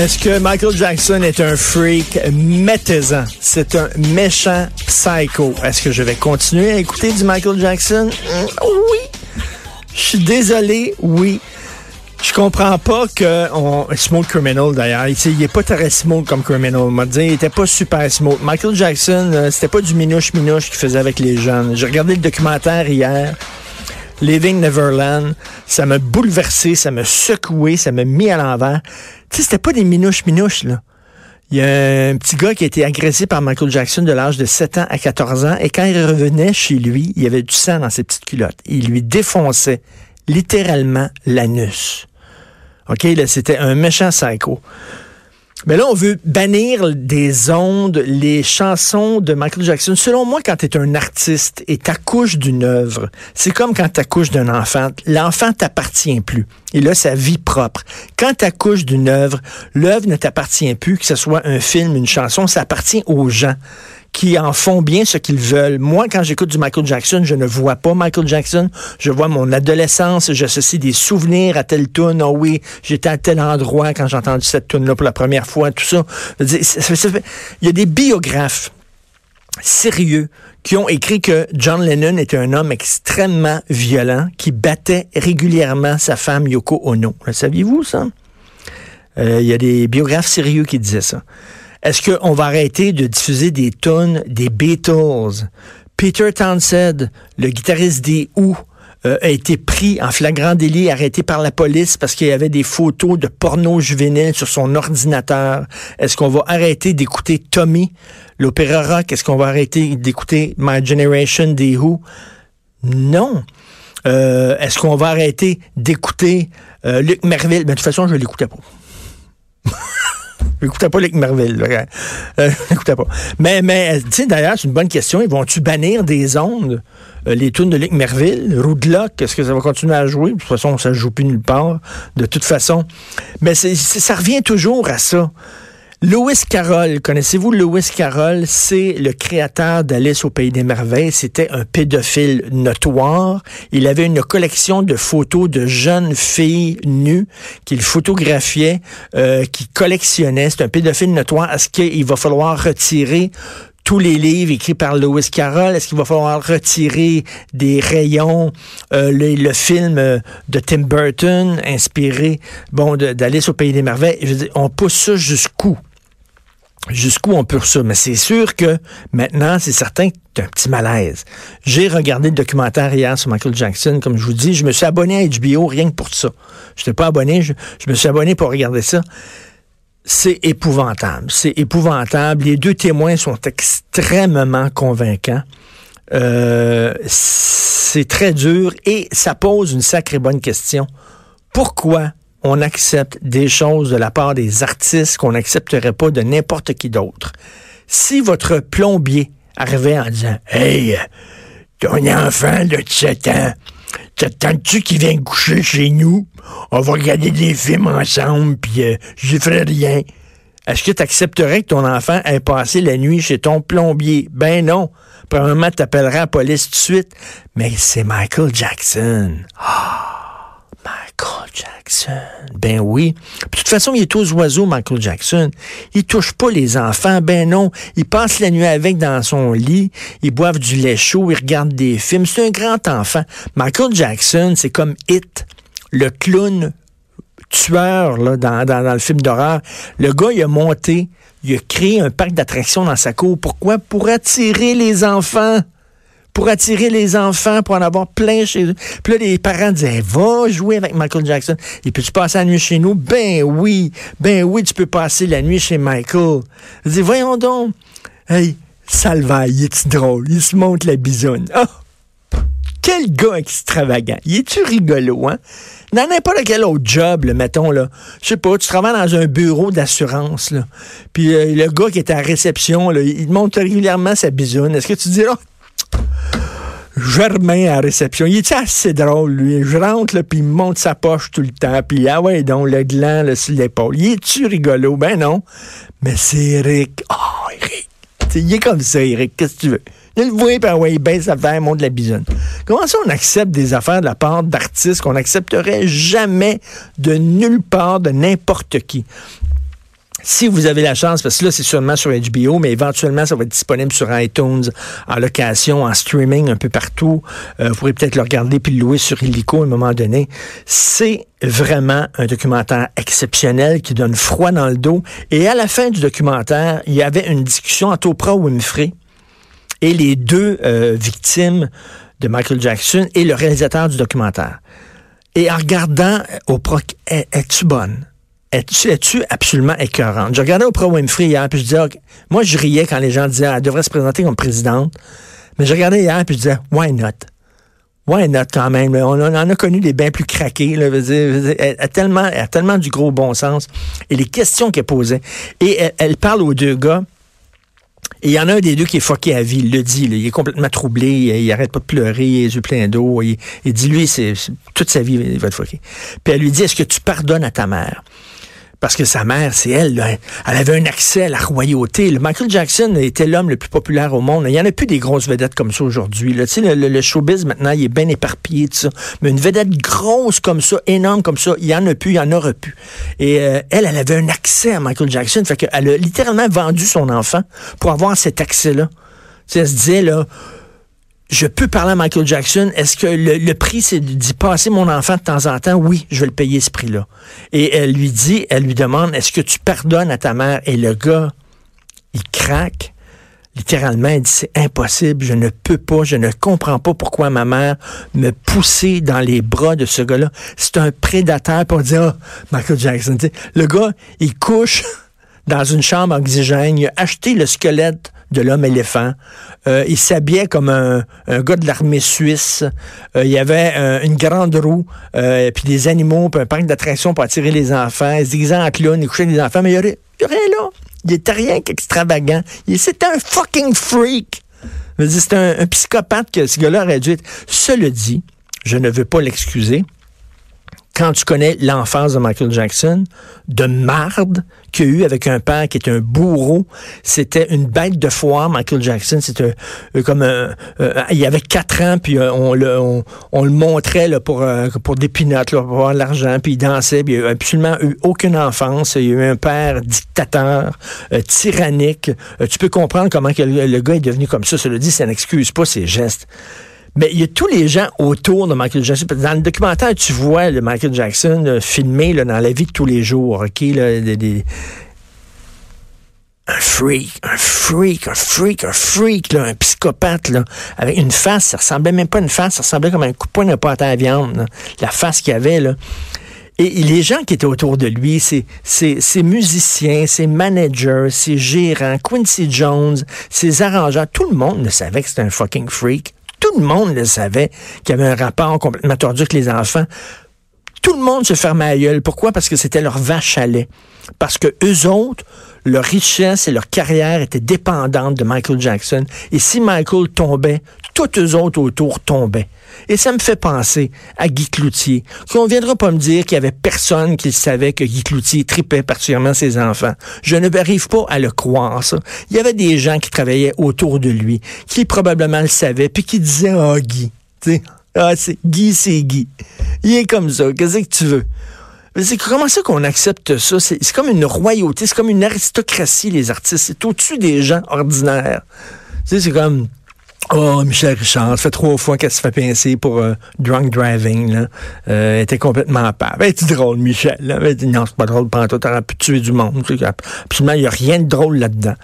Est-ce que Michael Jackson est un freak? Mettez-en. C'est un méchant psycho. Est-ce que je vais continuer à écouter du Michael Jackson? Oui. Je suis désolé, oui. Je comprends pas que on smooth criminal d'ailleurs. Il, il est pas très smooth comme criminal. On m'a dit, il était pas super smooth. Michael Jackson, euh, c'était pas du minouche minouche qu'il faisait avec les jeunes. J'ai regardé le documentaire hier. Living Neverland, ça m'a bouleversé, ça m'a secoué, ça m'a mis à l'envers. Tu sais, c'était pas des minouches minouches, là. Il y a un petit gars qui a été agressé par Michael Jackson de l'âge de 7 ans à 14 ans, et quand il revenait chez lui, il y avait du sang dans ses petites culottes. Il lui défonçait littéralement l'anus. OK, là, c'était un méchant psycho. Mais là, on veut bannir des ondes les chansons de Michael Jackson. Selon moi, quand tu es un artiste et t'accouches d'une œuvre, c'est comme quand t'accouches d'un enfant. L'enfant t'appartient plus. Il a sa vie propre. Quand t'accouches d'une œuvre, l'œuvre ne t'appartient plus, que ce soit un film, une chanson, ça appartient aux gens qui en font bien ce qu'ils veulent. Moi, quand j'écoute du Michael Jackson, je ne vois pas Michael Jackson. Je vois mon adolescence. J'associe des souvenirs à telle tune. Oh oui, j'étais à tel endroit quand j'ai entendu cette tune-là pour la première fois. Tout ça. Il y a des biographes sérieux qui ont écrit que John Lennon était un homme extrêmement violent qui battait régulièrement sa femme Yoko Ono. Le saviez-vous ça? Euh, Il y a des biographes sérieux qui disaient ça. Est-ce qu'on va arrêter de diffuser des tonnes des Beatles? Peter Townsend, le guitariste des Who, euh, a été pris en flagrant délit, arrêté par la police parce qu'il y avait des photos de porno juvénile sur son ordinateur. Est-ce qu'on va arrêter d'écouter Tommy, l'opéra rock? Est-ce qu'on va arrêter d'écouter My Generation des Who? Non. Euh, Est-ce qu'on va arrêter d'écouter euh, Luc Merville? Ben, de toute façon, je l'écoutais pas. J'écoutais pas Luc Merville. Euh, pas. Mais, mais tu sais, d'ailleurs, c'est une bonne question. Ils vont-tu bannir des ondes, euh, les tunes de Luc Merville? Roadlock, est-ce que ça va continuer à jouer? De toute façon, ça ne joue plus nulle part, de toute façon. Mais ça revient toujours à ça. Lewis Carroll, connaissez-vous Lewis Carroll? C'est le créateur d'Alice au Pays des Merveilles. C'était un pédophile notoire. Il avait une collection de photos de jeunes filles nues qu'il photographiait, euh, qu'il collectionnait. C'est un pédophile notoire. Est-ce qu'il va falloir retirer tous les livres écrits par Lewis Carroll? Est-ce qu'il va falloir retirer des rayons, euh, le, film euh, de Tim Burton, inspiré bon, d'Alice au Pays des Merveilles? Je veux dire, on pousse ça jusqu'où? Jusqu'où on peut ça? Mais c'est sûr que maintenant, c'est certain que t'as un petit malaise. J'ai regardé le documentaire hier sur Michael Jackson. Comme je vous dis, je me suis abonné à HBO rien que pour ça. Je n'étais pas abonné, je, je me suis abonné pour regarder ça. C'est épouvantable. C'est épouvantable. Les deux témoins sont extrêmement convaincants. Euh, c'est très dur et ça pose une sacrée bonne question. Pourquoi on accepte des choses de la part des artistes qu'on n'accepterait pas de n'importe qui d'autre? Si votre plombier arrivait en disant Hey, ton enfant de 7 ans, t'attends-tu qu'il vienne coucher chez nous? On va regarder des films ensemble, puis euh, je ferai rien. Est-ce que tu accepterais que ton enfant ait passé la nuit chez ton plombier? Ben non. Probablement, tu appelleras la police tout de suite. Mais c'est Michael Jackson. Ah, Michael Jackson. Ben oui. Puis, de toute façon, il est aux oiseaux, Michael Jackson. Il touche pas les enfants. Ben non. Il passe la nuit avec dans son lit. Ils boivent du lait chaud. Ils regardent des films. C'est un grand enfant. Michael Jackson, c'est comme It, le clown tueur là, dans, dans, dans le film d'horreur. Le gars, il a monté, il a créé un parc d'attractions dans sa cour. Pourquoi? Pour attirer les enfants pour attirer les enfants, pour en avoir plein chez eux. Puis là, les parents disaient, va jouer avec Michael Jackson. Et puis tu passes la nuit chez nous? Ben oui, ben oui, tu peux passer la nuit chez Michael. Je dis, voyons donc. Hey, Salvaille, il est drôle? Il se montre la bisoune. Oh! Quel gars extravagant. Il est-tu rigolo, hein? Dans n'importe quel autre job, mettons, là. Je sais pas, tu travailles dans un bureau d'assurance, là. Puis euh, le gars qui est à la réception, il monte régulièrement sa bisoune. Est-ce que tu dis, là, Germain à la réception. Il est assez drôle, lui. Je rentre, là, puis il monte sa poche tout le temps. Puis, ah ouais, donc, le gland là, sur l'épaule. Il est-tu rigolo? Ben non. Mais c'est Eric. Oh, Eric. Il est comme ça, Eric. Qu'est-ce que tu veux? Il le voit, ah ouais, il baisse sa affaire, monte la bisonne. Comment ça, on accepte des affaires de la part d'artistes qu'on n'accepterait jamais de nulle part de n'importe qui? Si vous avez la chance, parce que là, c'est sûrement sur HBO, mais éventuellement, ça va être disponible sur iTunes, en location, en streaming, un peu partout. Euh, vous pourrez peut-être le regarder puis le louer sur Illico à un moment donné. C'est vraiment un documentaire exceptionnel qui donne froid dans le dos. Et à la fin du documentaire, il y avait une discussion entre Oprah Winfrey et les deux euh, victimes de Michael Jackson et le réalisateur du documentaire. Et en regardant Oprah, es-tu bonne? Es-tu absolument écœurante? Je regardais Oprah Winfrey hier, puis je disais, moi, je riais quand les gens disaient, elle devrait se présenter comme présidente. Mais je regardais hier, puis je disais, why not? Why not quand même? On, en a connu des bien plus craqués. Là, elle, a tellement, elle a tellement du gros bon sens. Et les questions qu'elle posait. Et elle, parle aux deux gars. Et il y en a un des deux qui est fucké à vie, il le dit. il est complètement troublé, il, arrête pas de pleurer, il a les yeux pleins d'eau. Il, dit, lui, c'est toute sa vie, il va être fucké. Puis elle lui dit, est-ce que tu pardonnes à ta mère? Parce que sa mère, c'est elle, elle avait un accès à la royauté. Michael Jackson était l'homme le plus populaire au monde. Il n'y en a plus des grosses vedettes comme ça aujourd'hui. Tu sais, le, showbiz, maintenant, il est bien éparpillé, tout ça. Mais une vedette grosse comme ça, énorme comme ça, il n'y en a plus, il n'y en aura plus. Et euh, elle, elle avait un accès à Michael Jackson. Fait qu'elle a littéralement vendu son enfant pour avoir cet accès-là. Tu sais, elle se disait, là, je peux parler à Michael Jackson. Est-ce que le, prix, c'est d'y passer mon enfant de temps en temps? Oui, je vais le payer ce prix-là. Et elle lui dit, elle lui demande, est-ce que tu pardonnes à ta mère? Et le gars, il craque. Littéralement, il dit, c'est impossible, je ne peux pas, je ne comprends pas pourquoi ma mère me poussait dans les bras de ce gars-là. C'est un prédateur pour dire, oh, Michael Jackson. Le gars, il couche dans une chambre oxygène, il a acheté le squelette de l'homme éléphant. Euh, il s'habillait comme un, gars de l'armée suisse. Euh, il y avait euh, une grande roue, puis des animaux, puis un parc d'attractions pour attirer les enfants. Il se disait en clown, il couchait les enfants, mais il y aurait, rien là. Il était rien qu'extravagant. C'était un fucking freak. Un, un psychopathe que ce gars-là aurait dû être. Cela dit, je ne veux pas l'excuser quand tu connais l'enfance de Michael Jackson, de marde qu'il a eu avec un père qui était un bourreau, c'était une bête de foire, Michael Jackson, c'était euh, comme un, euh, il avait quatre ans, puis euh, on, le, on, le montrait là, pour, pour des pinottes, pour avoir de l'argent, puis il dansait, puis il n'a absolument eu aucune enfance, il a eu un père dictateur, tyrannique, tu peux comprendre comment que le, gars est devenu comme ça, cela dit, ça n'excuse pas ses gestes. Mais il y a tous les gens autour de Michael Jackson. Dans le documentaire, tu vois le Michael Jackson filmé là, dans la vie de tous les jours? Là, un freak, un freak, un freak, un freak, là, un psychopathe, là, avec une face, ça ressemblait même pas à une face, ça ressemblait comme un coup de poing de pâte à viande, la face qu'il avait, là. Et les gens qui étaient autour de lui, c'est ses musiciens, ses managers, ses gérants, Quincy Jones, ses arrangeurs, tout le monde ne savait que c'était un fucking freak. Tout le monde le savait qu'il y avait un rapport complètement tordu avec les enfants. Tout le monde se fermait à gueule. Pourquoi? Parce que c'était leur vache à lait. Parce que eux autres, leur richesse et leur carrière étaient dépendantes de Michael Jackson. Et si Michael tombait, tous eux autres autour tombaient. Et ça me fait penser à Guy Cloutier, qu'on viendra pas me dire qu'il y avait personne qui savait que Guy Cloutier tripait particulièrement ses enfants. Je ne pas à le croire, ça. Il y avait des gens qui travaillaient autour de lui, qui probablement le savaient, puis qui disaient, ah, oh, Guy, tu sais, Ah, Guy, c'est Guy. Il est comme ça. Qu'est-ce que tu veux? C'est comment ça qu'on accepte ça? C'est comme une royauté, c'est comme une aristocratie, les artistes. C'est au-dessus des gens ordinaires. Tu sais, c'est comme. Oh, Michel Richard, ça fait trois fois qu'elle se fait pincer pour euh, drunk driving. Là. Euh, elle était complètement pas. Ben, c'est drôle, Michel. Là. Ben, non, c'est pas drôle, pantoute, t'aurais pu tuer du monde. Absolument, il n'y a rien de drôle là-dedans.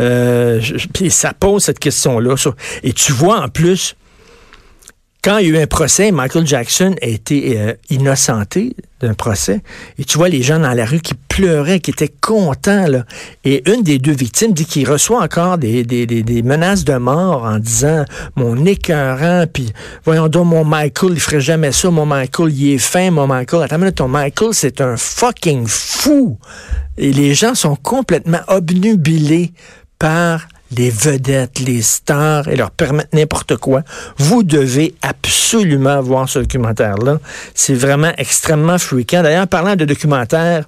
Euh, puis ça pose cette question-là. Et tu vois, en plus, quand il y a eu un procès, Michael Jackson a été euh, innocenté d'un procès. Et tu vois les gens dans la rue qui pleuraient, qui étaient contents. Là. Et une des deux victimes dit qu'il reçoit encore des, menaces de mort en disant mon écœurant, puis voyons donc, mon Michael, il ferait jamais ça, mon Michael, il est fin, mon Michael. Attends, minute, ton Michael, c'est un fucking fou. Et les gens sont complètement obnubilés par les vedettes, les stars et leur permettre n'importe quoi. Vous devez absolument voir ce documentaire-là. C'est vraiment extrêmement fréquent. D'ailleurs, parlant de documentaire,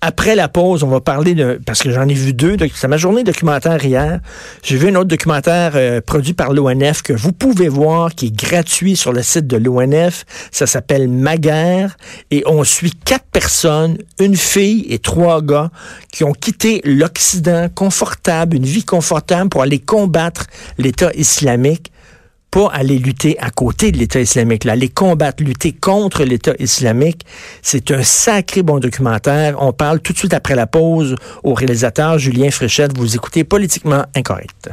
après la pause, on va parler de... Parce que j'en ai vu deux. C'est ma journée documentaire hier. J'ai vu un autre documentaire euh, produit par l'ONF que vous pouvez voir, qui est gratuit sur le site de l'ONF. Ça s'appelle Maguerre. Et on suit quatre personnes, une fille et trois gars, qui ont quitté l'Occident confortable, une vie confortable pour aller combattre l'État islamique pas aller lutter à côté de l'État islamique, là, aller combattre, lutter contre l'État islamique. C'est un sacré bon documentaire. On parle tout de suite après la pause au réalisateur Julien Fréchette. Vous écoutez Politiquement Incorrect.